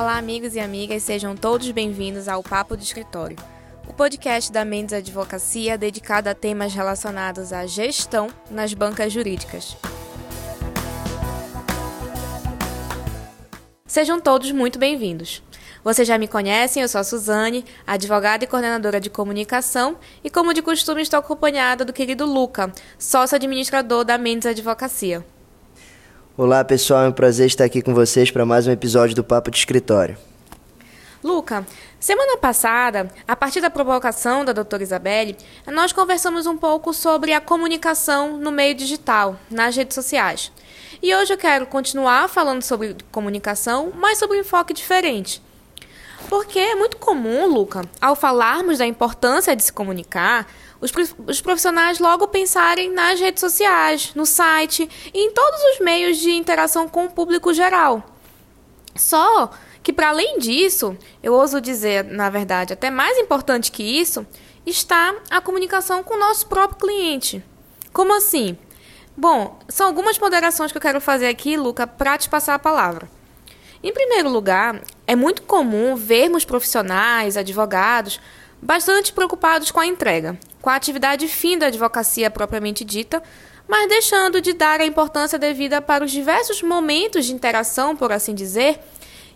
Olá, amigos e amigas, sejam todos bem-vindos ao Papo do Escritório, o podcast da Mendes Advocacia dedicado a temas relacionados à gestão nas bancas jurídicas. Sejam todos muito bem-vindos. Vocês já me conhecem, eu sou a Suzane, advogada e coordenadora de comunicação, e como de costume estou acompanhada do querido Luca, sócio administrador da Mendes Advocacia. Olá pessoal, é um prazer estar aqui com vocês para mais um episódio do Papo de Escritório. Luca, semana passada, a partir da provocação da doutora Isabelle, nós conversamos um pouco sobre a comunicação no meio digital, nas redes sociais. E hoje eu quero continuar falando sobre comunicação, mas sobre um enfoque diferente. Porque é muito comum, Luca, ao falarmos da importância de se comunicar, os, profissionais logo pensarem nas redes sociais, no site e em todos os meios de interação com o público geral. Só que, para além disso, eu ouso dizer, na verdade, até mais importante que isso, está a comunicação com o nosso próprio cliente. Como assim? Bom, são algumas ponderações que eu quero fazer aqui, Luca, para te passar a palavra. Em primeiro lugar, é muito comum vermos profissionais, advogados, bastante preocupados com a entrega, com a atividade fim da advocacia propriamente dita, mas deixando de dar a importância devida para os diversos momentos de interação, por assim dizer,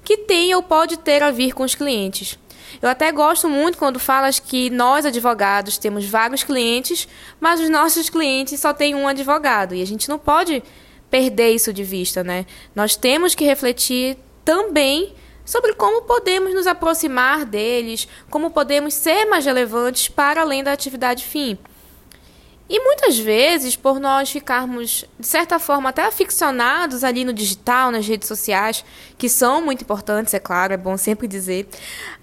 que tem ou pode ter a vir com os clientes. Eu até gosto muito quando falas que nós, advogados, temos vários clientes, mas os nossos clientes só têm um advogado. E a gente não pode perder isso de vista, né? Nós temos que refletir também sobre como podemos nos aproximar deles, como podemos ser mais relevantes para além da atividade fim. E muitas vezes, por nós ficarmos, de certa forma, até aficionados ali no digital, nas redes sociais, que são muito importantes, é claro, é bom sempre dizer,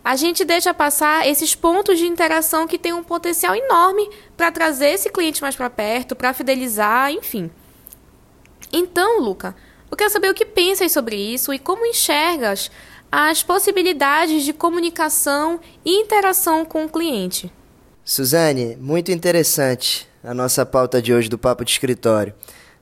a gente deixa passar esses pontos de interação que têm um potencial enorme para trazer esse cliente mais para perto, para fidelizar, enfim. Então, Luca, eu quero saber o que pensas sobre isso e como enxergas as possibilidades de comunicação e interação com o cliente. Suzane, muito interessante a nossa pauta de hoje do Papo de Escritório.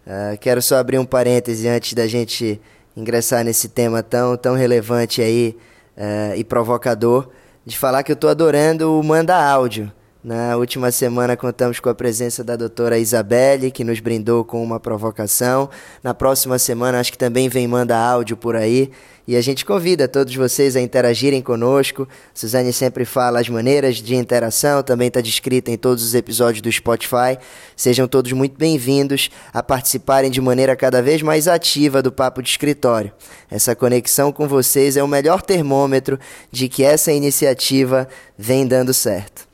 Uh, quero só abrir um parêntese antes da gente ingressar nesse tema tão, tão relevante aí uh, e provocador, de falar que eu estou adorando o Manda Áudio. Na última semana contamos com a presença da doutora Isabelle, que nos brindou com uma provocação. Na próxima semana acho que também vem manda áudio por aí. E a gente convida todos vocês a interagirem conosco. Suzane sempre fala as maneiras de interação, também está descrita em todos os episódios do Spotify. Sejam todos muito bem-vindos a participarem de maneira cada vez mais ativa do Papo de Escritório. Essa conexão com vocês é o melhor termômetro de que essa iniciativa vem dando certo.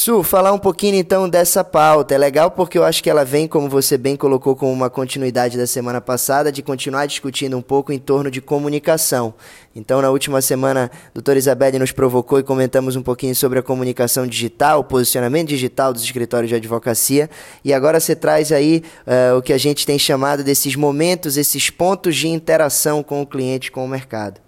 Su, falar um pouquinho então dessa pauta. É legal porque eu acho que ela vem, como você bem colocou, como uma continuidade da semana passada, de continuar discutindo um pouco em torno de comunicação. Então, na última semana, a doutora Isabelle nos provocou e comentamos um pouquinho sobre a comunicação digital, o posicionamento digital dos escritórios de advocacia. E agora você traz aí uh, o que a gente tem chamado desses momentos, esses pontos de interação com o cliente, com o mercado.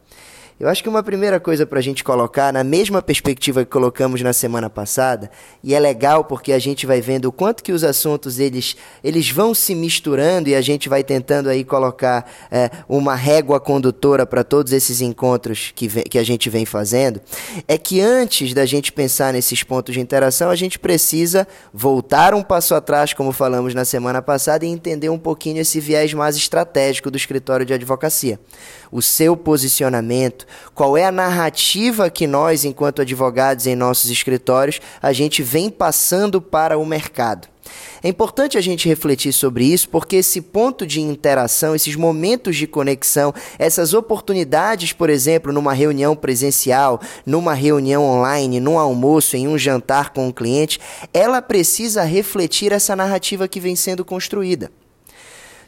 Eu acho que uma primeira coisa para a gente colocar, na mesma perspectiva que colocamos na semana passada, e é legal porque a gente vai vendo o quanto que os assuntos eles, eles vão se misturando e a gente vai tentando aí colocar é, uma régua condutora para todos esses encontros que, que a gente vem fazendo, é que antes da gente pensar nesses pontos de interação, a gente precisa voltar um passo atrás, como falamos na semana passada, e entender um pouquinho esse viés mais estratégico do escritório de advocacia. O seu posicionamento, qual é a narrativa que nós, enquanto advogados em nossos escritórios, a gente vem passando para o mercado. É importante a gente refletir sobre isso porque esse ponto de interação, esses momentos de conexão, essas oportunidades, por exemplo, numa reunião presencial, numa reunião online, num almoço, em um jantar com um cliente, ela precisa refletir essa narrativa que vem sendo construída.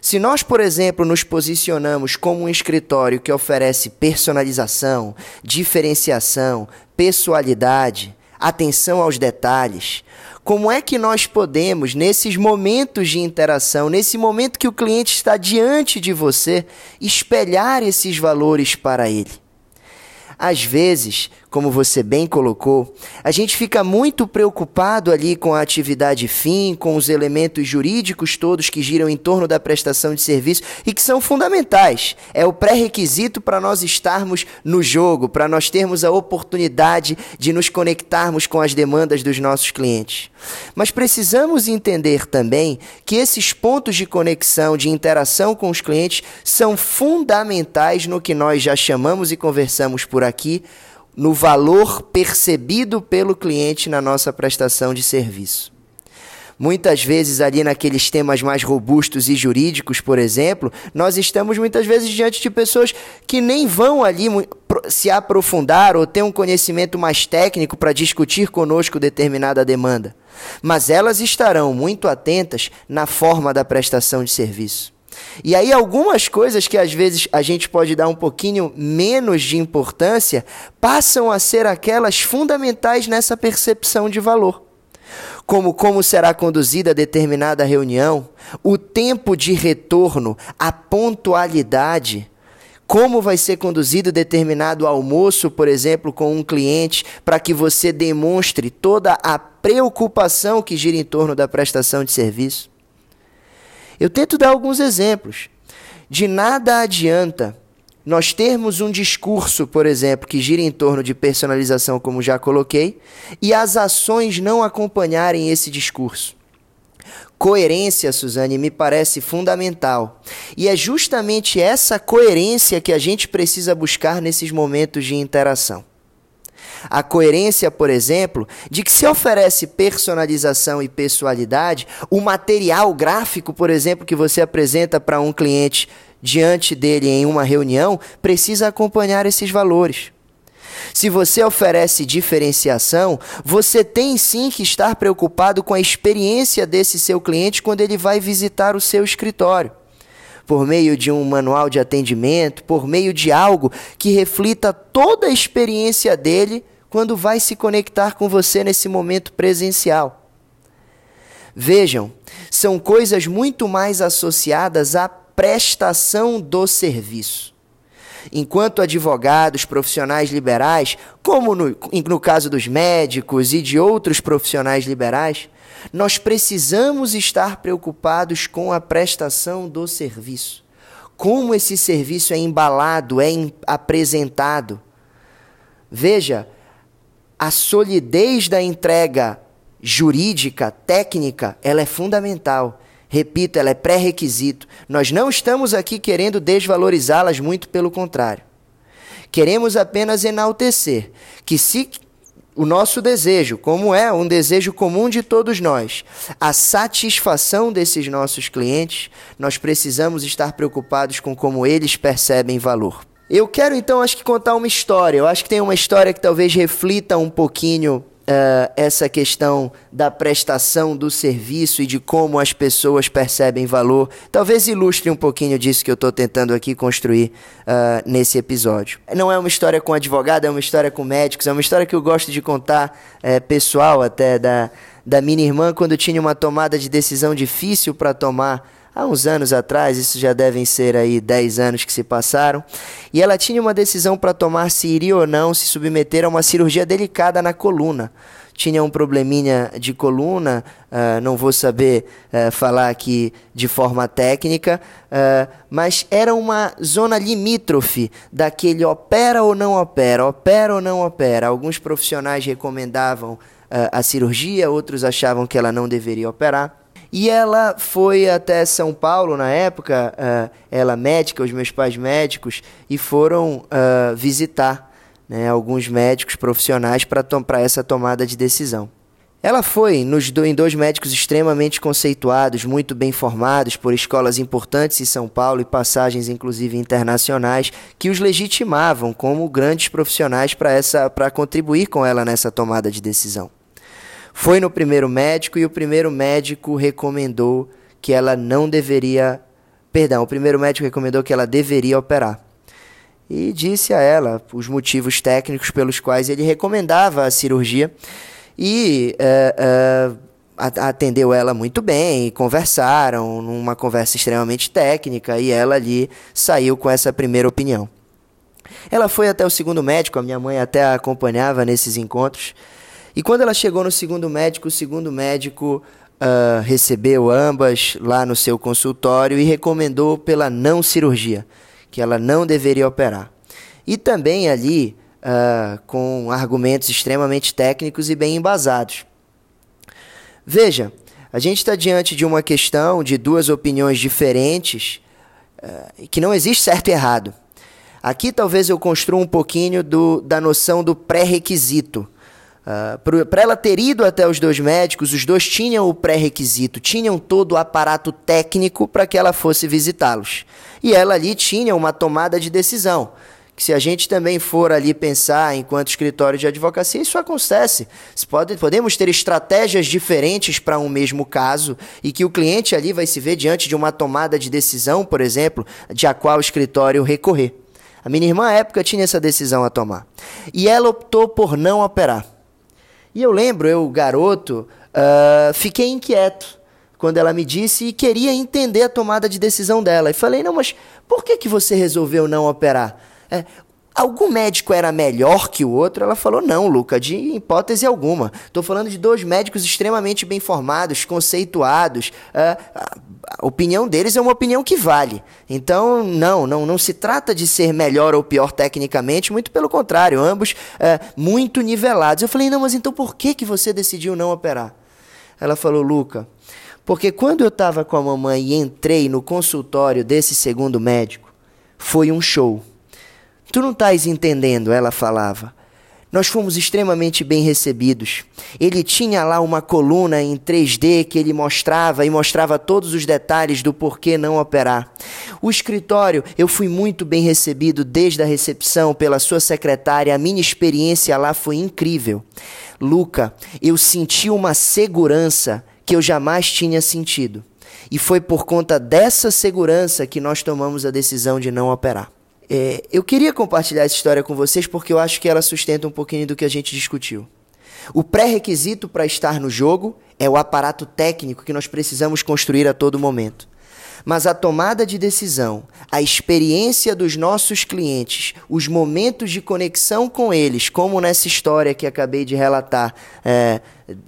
Se nós, por exemplo, nos posicionamos como um escritório que oferece personalização, diferenciação, pessoalidade, atenção aos detalhes, como é que nós podemos, nesses momentos de interação, nesse momento que o cliente está diante de você, espelhar esses valores para ele? Às vezes, como você bem colocou, a gente fica muito preocupado ali com a atividade fim, com os elementos jurídicos todos que giram em torno da prestação de serviço e que são fundamentais. É o pré-requisito para nós estarmos no jogo, para nós termos a oportunidade de nos conectarmos com as demandas dos nossos clientes. Mas precisamos entender também que esses pontos de conexão, de interação com os clientes, são fundamentais no que nós já chamamos e conversamos por aqui no valor percebido pelo cliente na nossa prestação de serviço. Muitas vezes, ali naqueles temas mais robustos e jurídicos, por exemplo, nós estamos muitas vezes diante de pessoas que nem vão ali se aprofundar ou ter um conhecimento mais técnico para discutir conosco determinada demanda. Mas elas estarão muito atentas na forma da prestação de serviço. E aí, algumas coisas que às vezes a gente pode dar um pouquinho menos de importância passam a ser aquelas fundamentais nessa percepção de valor. Como como será conduzida determinada reunião, o tempo de retorno, a pontualidade, como vai ser conduzido determinado almoço, por exemplo, com um cliente, para que você demonstre toda a preocupação que gira em torno da prestação de serviço. Eu tento dar alguns exemplos. De nada adianta nós termos um discurso, por exemplo, que gira em torno de personalização, como já coloquei, e as ações não acompanharem esse discurso. Coerência, Suzane, me parece fundamental. E é justamente essa coerência que a gente precisa buscar nesses momentos de interação. A coerência, por exemplo, de que se oferece personalização e pessoalidade, o material gráfico, por exemplo, que você apresenta para um cliente diante dele em uma reunião, precisa acompanhar esses valores. Se você oferece diferenciação, você tem sim que estar preocupado com a experiência desse seu cliente quando ele vai visitar o seu escritório por meio de um manual de atendimento, por meio de algo que reflita toda a experiência dele quando vai se conectar com você nesse momento presencial. Vejam, são coisas muito mais associadas à prestação do serviço. Enquanto advogados, profissionais liberais, como no, no caso dos médicos e de outros profissionais liberais, nós precisamos estar preocupados com a prestação do serviço. Como esse serviço é embalado, é apresentado. Veja, a solidez da entrega jurídica, técnica, ela é fundamental. Repito, ela é pré-requisito. Nós não estamos aqui querendo desvalorizá-las, muito pelo contrário. Queremos apenas enaltecer que se o nosso desejo, como é um desejo comum de todos nós, a satisfação desses nossos clientes, nós precisamos estar preocupados com como eles percebem valor. Eu quero então, acho que contar uma história. Eu acho que tem uma história que talvez reflita um pouquinho Uh, essa questão da prestação do serviço e de como as pessoas percebem valor. Talvez ilustre um pouquinho disso que eu estou tentando aqui construir uh, nesse episódio. Não é uma história com advogado, é uma história com médicos, é uma história que eu gosto de contar, é, pessoal até, da, da minha irmã, quando tinha uma tomada de decisão difícil para tomar há uns anos atrás, isso já devem ser aí 10 anos que se passaram, e ela tinha uma decisão para tomar se iria ou não se submeter a uma cirurgia delicada na coluna. Tinha um probleminha de coluna, uh, não vou saber uh, falar aqui de forma técnica, uh, mas era uma zona limítrofe daquele opera ou não opera, opera ou não opera. Alguns profissionais recomendavam a cirurgia, outros achavam que ela não deveria operar. E ela foi até São Paulo na época, uh, ela médica, os meus pais médicos, e foram uh, visitar né, alguns médicos profissionais para essa tomada de decisão. Ela foi nos do, em dois médicos extremamente conceituados, muito bem formados por escolas importantes em São Paulo e passagens inclusive internacionais que os legitimavam como grandes profissionais para essa para contribuir com ela nessa tomada de decisão. Foi no primeiro médico e o primeiro médico recomendou que ela não deveria. Perdão, o primeiro médico recomendou que ela deveria operar. E disse a ela os motivos técnicos pelos quais ele recomendava a cirurgia. E uh, uh, atendeu ela muito bem, conversaram numa conversa extremamente técnica e ela ali saiu com essa primeira opinião. Ela foi até o segundo médico, a minha mãe até a acompanhava nesses encontros. E quando ela chegou no segundo médico, o segundo médico uh, recebeu ambas lá no seu consultório e recomendou pela não cirurgia, que ela não deveria operar. E também ali uh, com argumentos extremamente técnicos e bem embasados. Veja, a gente está diante de uma questão de duas opiniões diferentes uh, que não existe certo e errado. Aqui talvez eu construa um pouquinho do, da noção do pré-requisito. Uh, Para ela ter ido até os dois médicos, os dois tinham o pré-requisito, tinham todo o aparato técnico para que ela fosse visitá-los. E ela ali tinha uma tomada de decisão que se a gente também for ali pensar enquanto escritório de advocacia, isso acontece. Pode, podemos ter estratégias diferentes para um mesmo caso e que o cliente ali vai se ver diante de uma tomada de decisão, por exemplo, de a qual escritório recorrer. A minha irmã, à época, tinha essa decisão a tomar. E ela optou por não operar. E eu lembro, eu, garoto, uh, fiquei inquieto quando ela me disse e queria entender a tomada de decisão dela. E falei, não, mas por que, que você resolveu não operar? É, algum médico era melhor que o outro? Ela falou: não, Luca, de hipótese alguma. Estou falando de dois médicos extremamente bem formados, conceituados. É, a opinião deles é uma opinião que vale. Então, não, não, não se trata de ser melhor ou pior tecnicamente, muito pelo contrário, ambos é, muito nivelados. Eu falei: não, mas então por que, que você decidiu não operar? Ela falou: Luca. Porque quando eu estava com a mamãe e entrei no consultório desse segundo médico, foi um show Tu não estás entendendo, ela falava. Nós fomos extremamente bem recebidos. Ele tinha lá uma coluna em 3D que ele mostrava e mostrava todos os detalhes do porquê não operar. O escritório, eu fui muito bem recebido desde a recepção pela sua secretária. A minha experiência lá foi incrível. Luca, eu senti uma segurança que eu jamais tinha sentido. E foi por conta dessa segurança que nós tomamos a decisão de não operar. É, eu queria compartilhar essa história com vocês porque eu acho que ela sustenta um pouquinho do que a gente discutiu. O pré-requisito para estar no jogo é o aparato técnico que nós precisamos construir a todo momento. Mas a tomada de decisão, a experiência dos nossos clientes, os momentos de conexão com eles, como nessa história que acabei de relatar, é,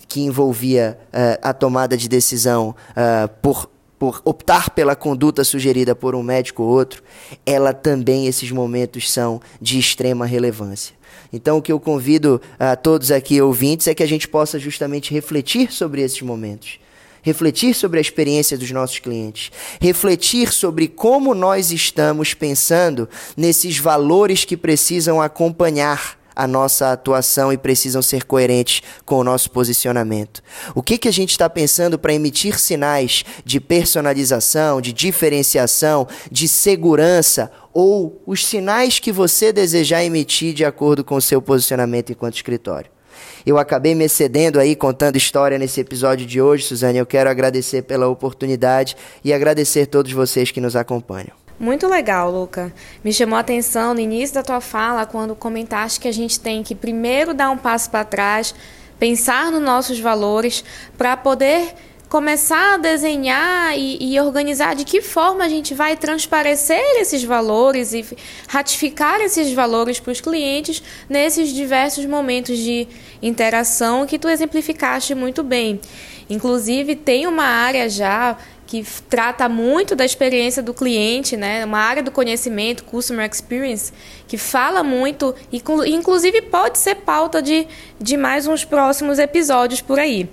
que envolvia é, a tomada de decisão é, por por optar pela conduta sugerida por um médico ou outro, ela também, esses momentos são de extrema relevância. Então, o que eu convido a todos aqui ouvintes é que a gente possa justamente refletir sobre esses momentos. Refletir sobre a experiência dos nossos clientes, refletir sobre como nós estamos pensando nesses valores que precisam acompanhar a nossa atuação e precisam ser coerentes com o nosso posicionamento. O que, que a gente está pensando para emitir sinais de personalização, de diferenciação, de segurança ou os sinais que você desejar emitir de acordo com o seu posicionamento enquanto escritório? Eu acabei me excedendo aí contando história nesse episódio de hoje, Suzane. Eu quero agradecer pela oportunidade e agradecer todos vocês que nos acompanham. Muito legal, Luca. Me chamou a atenção no início da tua fala quando comentaste que a gente tem que primeiro dar um passo para trás, pensar nos nossos valores para poder começar a desenhar e, e, organizar de que forma a gente vai transparecer esses valores e ratificar esses valores para os clientes nesses diversos momentos de interação que tu exemplificaste muito bem. Inclusive, tem uma área já que trata muito da experiência do cliente, né? Uma área do conhecimento, customer experience, que fala muito e inclusive pode ser pauta de, de mais uns próximos episódios por aí.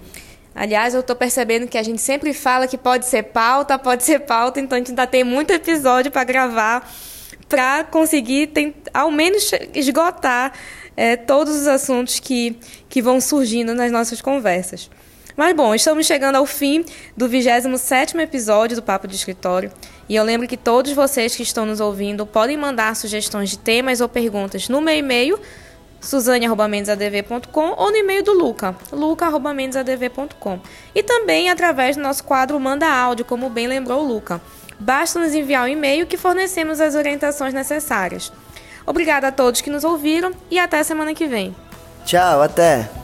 Aliás, eu estou percebendo que a gente sempre fala que pode ser pauta, pode ser pauta, então a gente ainda tem muito episódio para gravar para conseguir tem, ao menos esgotar é, todos os assuntos que, que vão surgindo nas nossas conversas. Mas bom, estamos chegando ao fim do 27º episódio do Papo de Escritório. E eu lembro que todos vocês que estão nos ouvindo podem mandar sugestões de temas ou perguntas no meu e-mail suzane.mendesadv.com ou no e-mail do Luca, luca.mendesadv.com. E também através do nosso quadro Manda Áudio, como bem lembrou o Luca. Basta nos enviar um e-mail que fornecemos as orientações necessárias. Obrigada a todos que nos ouviram e até semana que vem. Tchau, até!